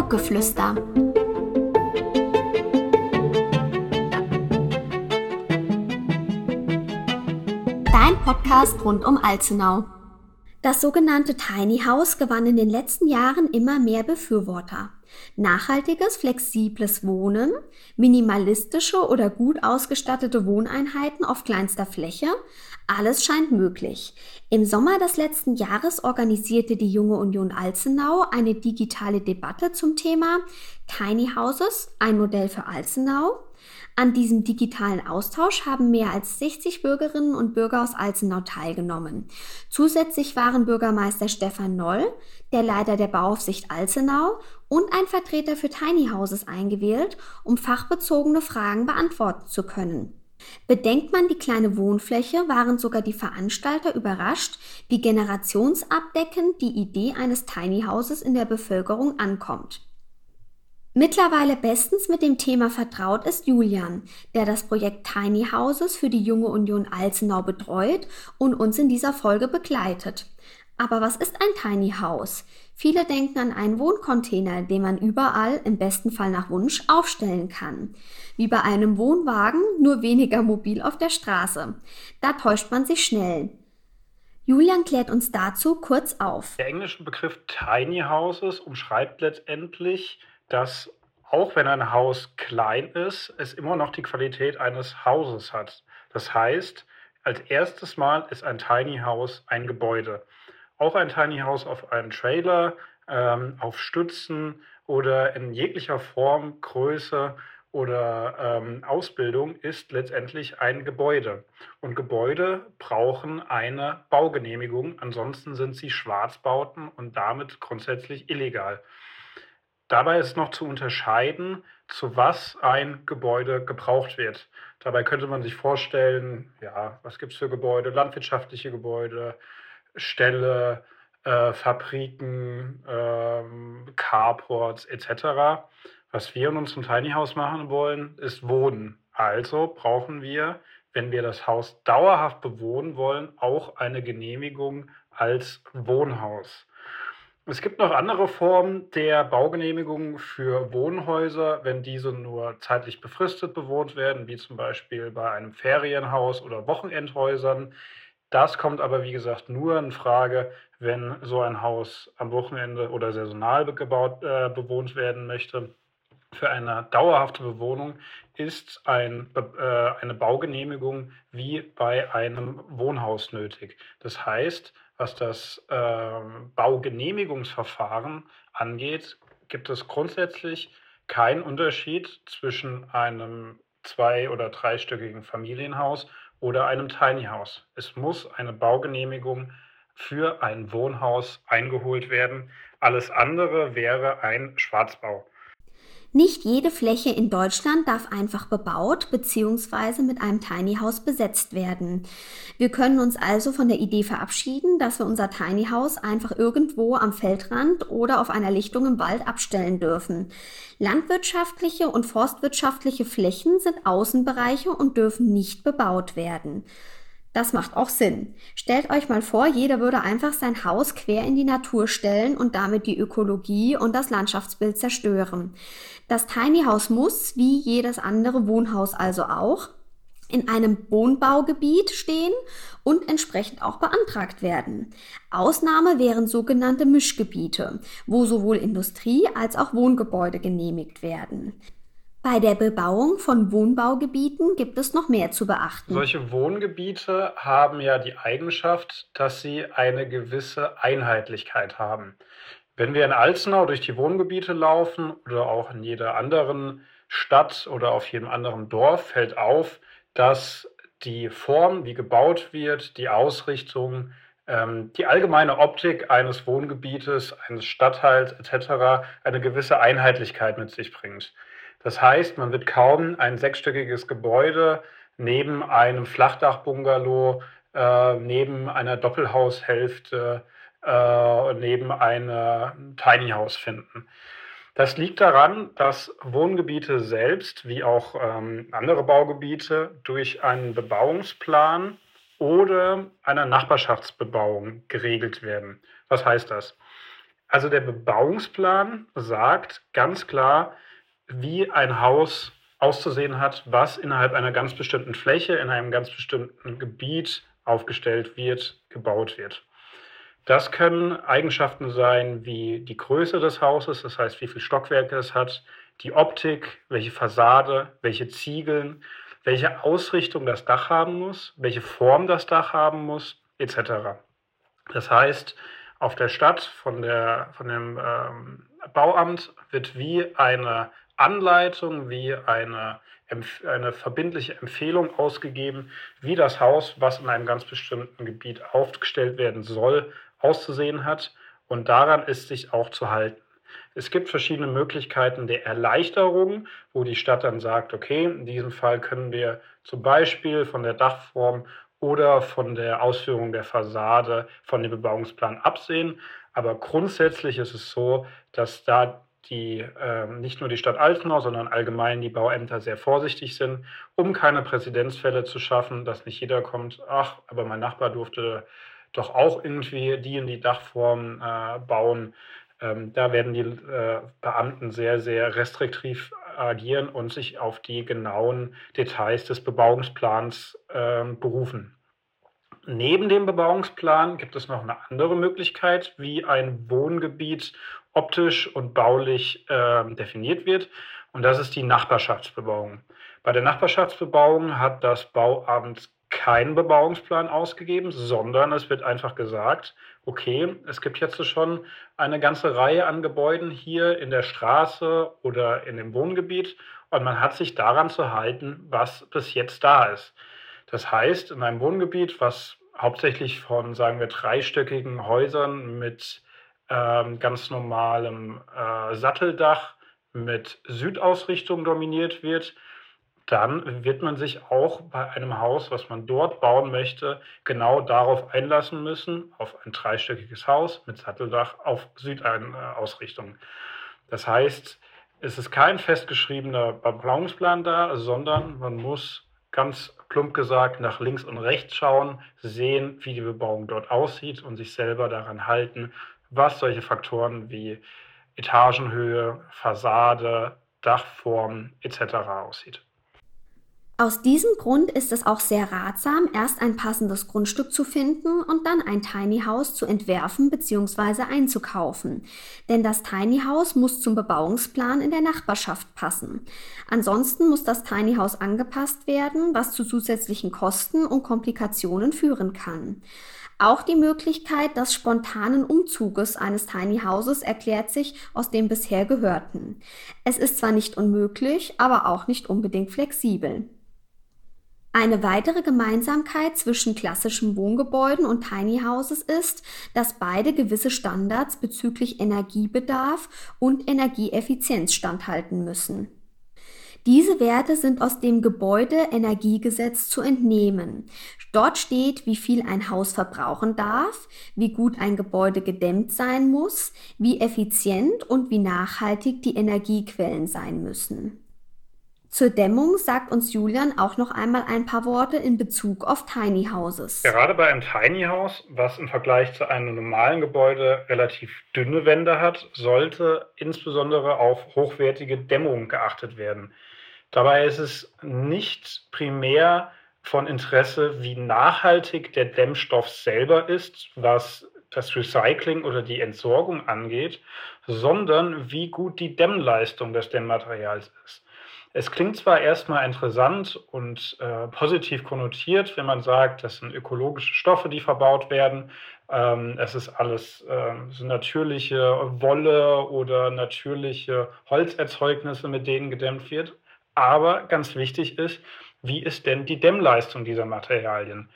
Burggeflüster. Dein Podcast rund um Alzenau. Das sogenannte Tiny House gewann in den letzten Jahren immer mehr Befürworter. Nachhaltiges, flexibles Wohnen, minimalistische oder gut ausgestattete Wohneinheiten auf kleinster Fläche, alles scheint möglich. Im Sommer des letzten Jahres organisierte die Junge Union Alzenau eine digitale Debatte zum Thema Tiny Houses, ein Modell für Alzenau. An diesem digitalen Austausch haben mehr als 60 Bürgerinnen und Bürger aus Alzenau teilgenommen. Zusätzlich waren Bürgermeister Stefan Noll, der Leiter der Bauaufsicht Alzenau und ein Vertreter für Tiny Houses eingewählt, um fachbezogene Fragen beantworten zu können. Bedenkt man die kleine Wohnfläche, waren sogar die Veranstalter überrascht, wie generationsabdeckend die Idee eines Tiny Houses in der Bevölkerung ankommt. Mittlerweile bestens mit dem Thema vertraut ist Julian, der das Projekt Tiny Houses für die junge Union Alzenau betreut und uns in dieser Folge begleitet. Aber was ist ein Tiny House? Viele denken an einen Wohncontainer, den man überall, im besten Fall nach Wunsch, aufstellen kann. Wie bei einem Wohnwagen, nur weniger mobil auf der Straße. Da täuscht man sich schnell. Julian klärt uns dazu kurz auf. Der englische Begriff Tiny Houses umschreibt letztendlich, dass auch wenn ein Haus klein ist, es immer noch die Qualität eines Hauses hat. Das heißt, als erstes Mal ist ein Tiny House ein Gebäude auch ein Tiny House auf einem Trailer, ähm, auf Stützen oder in jeglicher Form, Größe oder ähm, Ausbildung ist letztendlich ein Gebäude. Und Gebäude brauchen eine Baugenehmigung, ansonsten sind sie Schwarzbauten und damit grundsätzlich illegal. Dabei ist noch zu unterscheiden, zu was ein Gebäude gebraucht wird. Dabei könnte man sich vorstellen, ja, was gibt es für Gebäude? Landwirtschaftliche Gebäude, Ställe, äh, Fabriken, ähm, Carports etc. Was wir in unserem Tiny House machen wollen, ist Wohnen. Also brauchen wir, wenn wir das Haus dauerhaft bewohnen wollen, auch eine Genehmigung als Wohnhaus. Es gibt noch andere Formen der Baugenehmigung für Wohnhäuser, wenn diese nur zeitlich befristet bewohnt werden, wie zum Beispiel bei einem Ferienhaus oder Wochenendhäusern. Das kommt aber, wie gesagt, nur in Frage, wenn so ein Haus am Wochenende oder saisonal gebaut, äh, bewohnt werden möchte. Für eine dauerhafte Bewohnung ist ein, äh, eine Baugenehmigung wie bei einem Wohnhaus nötig. Das heißt, was das äh, Baugenehmigungsverfahren angeht, gibt es grundsätzlich keinen Unterschied zwischen einem zwei- oder dreistöckigen Familienhaus oder einem Tiny House. Es muss eine Baugenehmigung für ein Wohnhaus eingeholt werden. Alles andere wäre ein Schwarzbau. Nicht jede Fläche in Deutschland darf einfach bebaut bzw. mit einem Tiny House besetzt werden. Wir können uns also von der Idee verabschieden, dass wir unser Tiny House einfach irgendwo am Feldrand oder auf einer Lichtung im Wald abstellen dürfen. Landwirtschaftliche und forstwirtschaftliche Flächen sind Außenbereiche und dürfen nicht bebaut werden. Das macht auch Sinn. Stellt euch mal vor, jeder würde einfach sein Haus quer in die Natur stellen und damit die Ökologie und das Landschaftsbild zerstören. Das Tiny House muss, wie jedes andere Wohnhaus also auch, in einem Wohnbaugebiet stehen und entsprechend auch beantragt werden. Ausnahme wären sogenannte Mischgebiete, wo sowohl Industrie als auch Wohngebäude genehmigt werden. Bei der Bebauung von Wohnbaugebieten gibt es noch mehr zu beachten. Solche Wohngebiete haben ja die Eigenschaft, dass sie eine gewisse Einheitlichkeit haben. Wenn wir in Alzenau durch die Wohngebiete laufen oder auch in jeder anderen Stadt oder auf jedem anderen Dorf, fällt auf, dass die Form, wie gebaut wird, die Ausrichtung, ähm, die allgemeine Optik eines Wohngebietes, eines Stadtteils etc. eine gewisse Einheitlichkeit mit sich bringt. Das heißt, man wird kaum ein sechsstöckiges Gebäude neben einem Flachdachbungalow, äh, neben einer Doppelhaushälfte, äh, neben einem Tiny House finden. Das liegt daran, dass Wohngebiete selbst, wie auch ähm, andere Baugebiete, durch einen Bebauungsplan oder einer Nachbarschaftsbebauung geregelt werden. Was heißt das? Also der Bebauungsplan sagt ganz klar, wie ein Haus auszusehen hat, was innerhalb einer ganz bestimmten Fläche, in einem ganz bestimmten Gebiet aufgestellt wird, gebaut wird. Das können Eigenschaften sein wie die Größe des Hauses, das heißt, wie viele Stockwerke es hat, die Optik, welche Fassade, welche Ziegeln, welche Ausrichtung das Dach haben muss, welche Form das Dach haben muss, etc. Das heißt, auf der Stadt von, der, von dem ähm, Bauamt wird wie eine Anleitung, wie eine, eine verbindliche Empfehlung ausgegeben, wie das Haus, was in einem ganz bestimmten Gebiet aufgestellt werden soll, auszusehen hat. Und daran ist sich auch zu halten. Es gibt verschiedene Möglichkeiten der Erleichterung, wo die Stadt dann sagt, okay, in diesem Fall können wir zum Beispiel von der Dachform oder von der Ausführung der Fassade von dem Bebauungsplan absehen. Aber grundsätzlich ist es so, dass da die äh, nicht nur die Stadt Altenau, sondern allgemein die Bauämter sehr vorsichtig sind, um keine Präzedenzfälle zu schaffen, dass nicht jeder kommt, ach, aber mein Nachbar durfte doch auch irgendwie die in die Dachform äh, bauen. Ähm, da werden die äh, Beamten sehr, sehr restriktiv agieren und sich auf die genauen Details des Bebauungsplans äh, berufen. Neben dem Bebauungsplan gibt es noch eine andere Möglichkeit, wie ein Wohngebiet optisch und baulich äh, definiert wird. Und das ist die Nachbarschaftsbebauung. Bei der Nachbarschaftsbebauung hat das Bauamt keinen Bebauungsplan ausgegeben, sondern es wird einfach gesagt, okay, es gibt jetzt schon eine ganze Reihe an Gebäuden hier in der Straße oder in dem Wohngebiet und man hat sich daran zu halten, was bis jetzt da ist. Das heißt, in einem Wohngebiet, was hauptsächlich von, sagen wir, dreistöckigen Häusern mit ähm, ganz normalem äh, Satteldach mit Südausrichtung dominiert wird, dann wird man sich auch bei einem Haus, was man dort bauen möchte, genau darauf einlassen müssen, auf ein dreistöckiges Haus mit Satteldach auf Südausrichtung. Das heißt, es ist kein festgeschriebener Bebauungsplan da, sondern man muss ganz plump gesagt nach links und rechts schauen, sehen, wie die Bebauung dort aussieht und sich selber daran halten, was solche Faktoren wie Etagenhöhe, Fassade, Dachform etc. aussieht. Aus diesem Grund ist es auch sehr ratsam, erst ein passendes Grundstück zu finden und dann ein Tiny House zu entwerfen bzw. einzukaufen. Denn das Tiny House muss zum Bebauungsplan in der Nachbarschaft passen. Ansonsten muss das Tiny House angepasst werden, was zu zusätzlichen Kosten und Komplikationen führen kann. Auch die Möglichkeit des spontanen Umzuges eines Tiny Houses erklärt sich aus dem bisher Gehörten. Es ist zwar nicht unmöglich, aber auch nicht unbedingt flexibel. Eine weitere Gemeinsamkeit zwischen klassischen Wohngebäuden und Tiny Houses ist, dass beide gewisse Standards bezüglich Energiebedarf und Energieeffizienz standhalten müssen. Diese Werte sind aus dem Gebäudeenergiegesetz zu entnehmen. Dort steht, wie viel ein Haus verbrauchen darf, wie gut ein Gebäude gedämmt sein muss, wie effizient und wie nachhaltig die Energiequellen sein müssen. Zur Dämmung sagt uns Julian auch noch einmal ein paar Worte in Bezug auf Tiny Houses. Gerade bei einem Tiny House, was im Vergleich zu einem normalen Gebäude relativ dünne Wände hat, sollte insbesondere auf hochwertige Dämmung geachtet werden. Dabei ist es nicht primär von Interesse, wie nachhaltig der Dämmstoff selber ist, was das Recycling oder die Entsorgung angeht, sondern wie gut die Dämmleistung des Dämmmaterials ist. Es klingt zwar erstmal interessant und äh, positiv konnotiert, wenn man sagt, das sind ökologische Stoffe, die verbaut werden. Ähm, es ist alles äh, so natürliche Wolle oder natürliche Holzerzeugnisse, mit denen gedämmt wird. Aber ganz wichtig ist, wie ist denn die Dämmleistung dieser Materialien?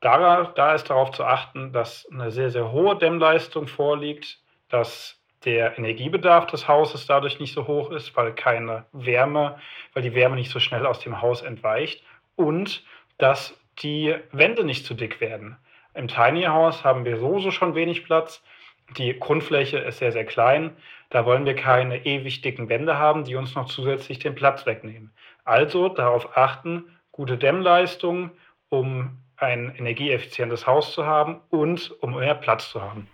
Da, da ist darauf zu achten, dass eine sehr, sehr hohe Dämmleistung vorliegt, dass der Energiebedarf des Hauses dadurch nicht so hoch ist, weil keine Wärme, weil die Wärme nicht so schnell aus dem Haus entweicht und dass die Wände nicht zu dick werden. Im Tiny House haben wir sowieso schon wenig Platz. Die Grundfläche ist sehr, sehr klein. Da wollen wir keine ewig dicken Wände haben, die uns noch zusätzlich den Platz wegnehmen. Also darauf achten, gute Dämmleistung, um ein energieeffizientes Haus zu haben und um mehr Platz zu haben.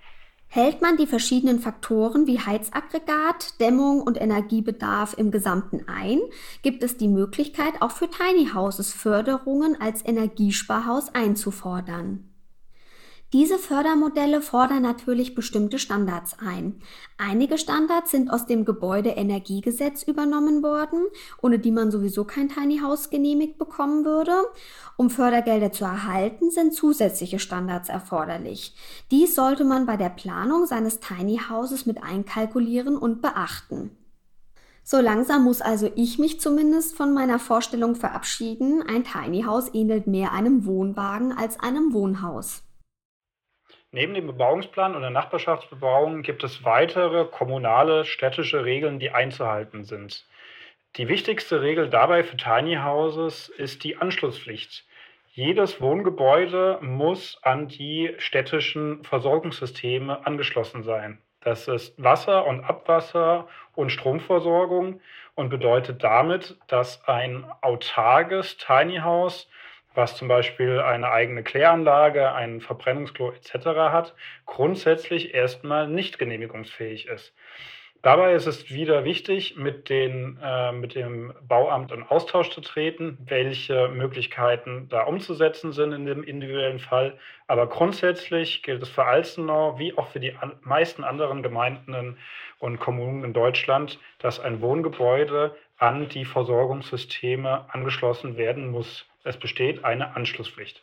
Hält man die verschiedenen Faktoren wie Heizaggregat, Dämmung und Energiebedarf im Gesamten ein, gibt es die Möglichkeit, auch für Tiny Houses Förderungen als Energiesparhaus einzufordern. Diese Fördermodelle fordern natürlich bestimmte Standards ein. Einige Standards sind aus dem Gebäudeenergiegesetz übernommen worden, ohne die man sowieso kein Tiny House genehmigt bekommen würde. Um Fördergelder zu erhalten, sind zusätzliche Standards erforderlich. Dies sollte man bei der Planung seines Tiny Houses mit einkalkulieren und beachten. So langsam muss also ich mich zumindest von meiner Vorstellung verabschieden, ein Tiny House ähnelt mehr einem Wohnwagen als einem Wohnhaus. Neben dem Bebauungsplan und der Nachbarschaftsbebauung gibt es weitere kommunale, städtische Regeln, die einzuhalten sind. Die wichtigste Regel dabei für Tiny Houses ist die Anschlusspflicht. Jedes Wohngebäude muss an die städtischen Versorgungssysteme angeschlossen sein. Das ist Wasser- und Abwasser- und Stromversorgung und bedeutet damit, dass ein autarkes Tiny House was zum Beispiel eine eigene Kläranlage, ein Verbrennungsklo etc. hat, grundsätzlich erstmal nicht genehmigungsfähig ist. Dabei ist es wieder wichtig, mit, den, äh, mit dem Bauamt in Austausch zu treten, welche Möglichkeiten da umzusetzen sind in dem individuellen Fall. Aber grundsätzlich gilt es für Alzenau wie auch für die an, meisten anderen Gemeinden und Kommunen in Deutschland, dass ein Wohngebäude an die Versorgungssysteme angeschlossen werden muss. Es besteht eine Anschlusspflicht.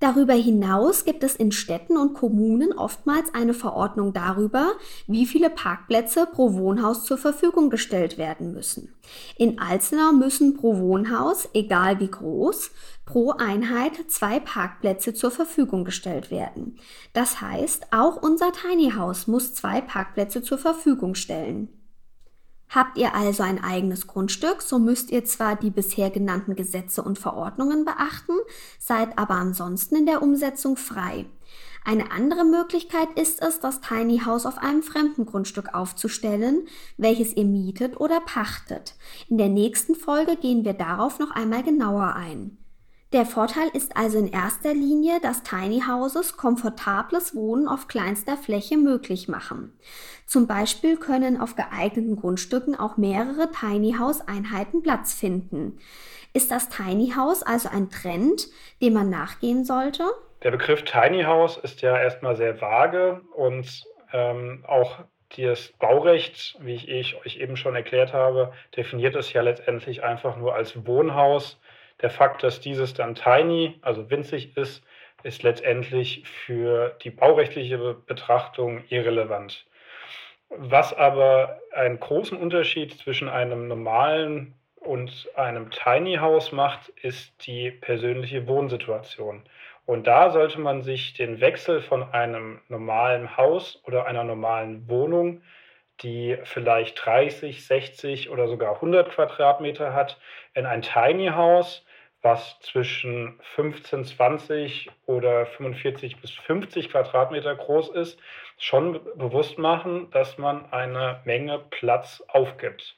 Darüber hinaus gibt es in Städten und Kommunen oftmals eine Verordnung darüber, wie viele Parkplätze pro Wohnhaus zur Verfügung gestellt werden müssen. In Alzenau müssen pro Wohnhaus, egal wie groß, pro Einheit zwei Parkplätze zur Verfügung gestellt werden. Das heißt, auch unser Tiny House muss zwei Parkplätze zur Verfügung stellen. Habt ihr also ein eigenes Grundstück, so müsst ihr zwar die bisher genannten Gesetze und Verordnungen beachten, seid aber ansonsten in der Umsetzung frei. Eine andere Möglichkeit ist es, das Tiny House auf einem fremden Grundstück aufzustellen, welches ihr mietet oder pachtet. In der nächsten Folge gehen wir darauf noch einmal genauer ein. Der Vorteil ist also in erster Linie, dass Tiny Houses komfortables Wohnen auf kleinster Fläche möglich machen. Zum Beispiel können auf geeigneten Grundstücken auch mehrere Tiny House Einheiten Platz finden. Ist das Tiny House also ein Trend, dem man nachgehen sollte? Der Begriff Tiny House ist ja erstmal sehr vage und ähm, auch das Baurecht, wie ich euch eben schon erklärt habe, definiert es ja letztendlich einfach nur als Wohnhaus der Fakt, dass dieses dann tiny, also winzig ist, ist letztendlich für die baurechtliche Betrachtung irrelevant. Was aber einen großen Unterschied zwischen einem normalen und einem Tiny House macht, ist die persönliche Wohnsituation. Und da sollte man sich den Wechsel von einem normalen Haus oder einer normalen Wohnung, die vielleicht 30, 60 oder sogar 100 Quadratmeter hat, in ein Tiny House, was zwischen 15, 20 oder 45 bis 50 Quadratmeter groß ist, schon bewusst machen, dass man eine Menge Platz aufgibt.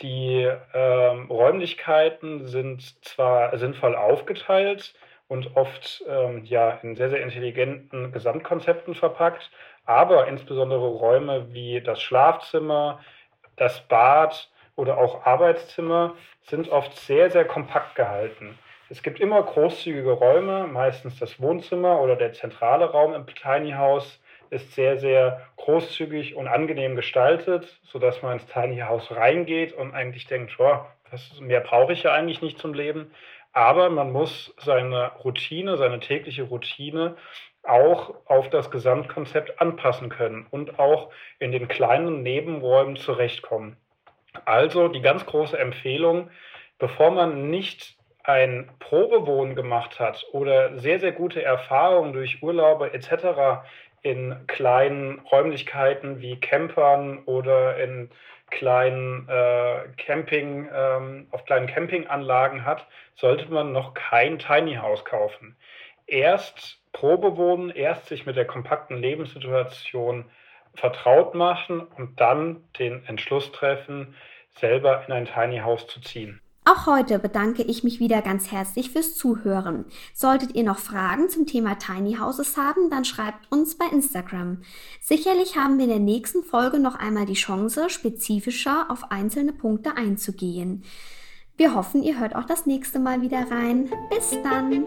Die ähm, Räumlichkeiten sind zwar sinnvoll aufgeteilt und oft ähm, ja, in sehr, sehr intelligenten Gesamtkonzepten verpackt, aber insbesondere Räume wie das Schlafzimmer, das Bad, oder auch Arbeitszimmer sind oft sehr, sehr kompakt gehalten. Es gibt immer großzügige Räume, meistens das Wohnzimmer oder der zentrale Raum im Tiny House ist sehr, sehr großzügig und angenehm gestaltet, sodass man ins Tiny House reingeht und eigentlich denkt, oh, das mehr brauche ich ja eigentlich nicht zum Leben. Aber man muss seine Routine, seine tägliche Routine auch auf das Gesamtkonzept anpassen können und auch in den kleinen Nebenräumen zurechtkommen. Also die ganz große Empfehlung, bevor man nicht ein Probewohnen gemacht hat oder sehr, sehr gute Erfahrungen durch Urlaube etc. in kleinen Räumlichkeiten wie Campern oder in kleinen äh, Camping, ähm, auf kleinen Campinganlagen hat, sollte man noch kein Tiny House kaufen. Erst Probewohnen, erst sich mit der kompakten Lebenssituation vertraut machen und dann den Entschluss treffen, selber in ein Tiny House zu ziehen. Auch heute bedanke ich mich wieder ganz herzlich fürs Zuhören. Solltet ihr noch Fragen zum Thema Tiny Houses haben, dann schreibt uns bei Instagram. Sicherlich haben wir in der nächsten Folge noch einmal die Chance, spezifischer auf einzelne Punkte einzugehen. Wir hoffen, ihr hört auch das nächste Mal wieder rein. Bis dann!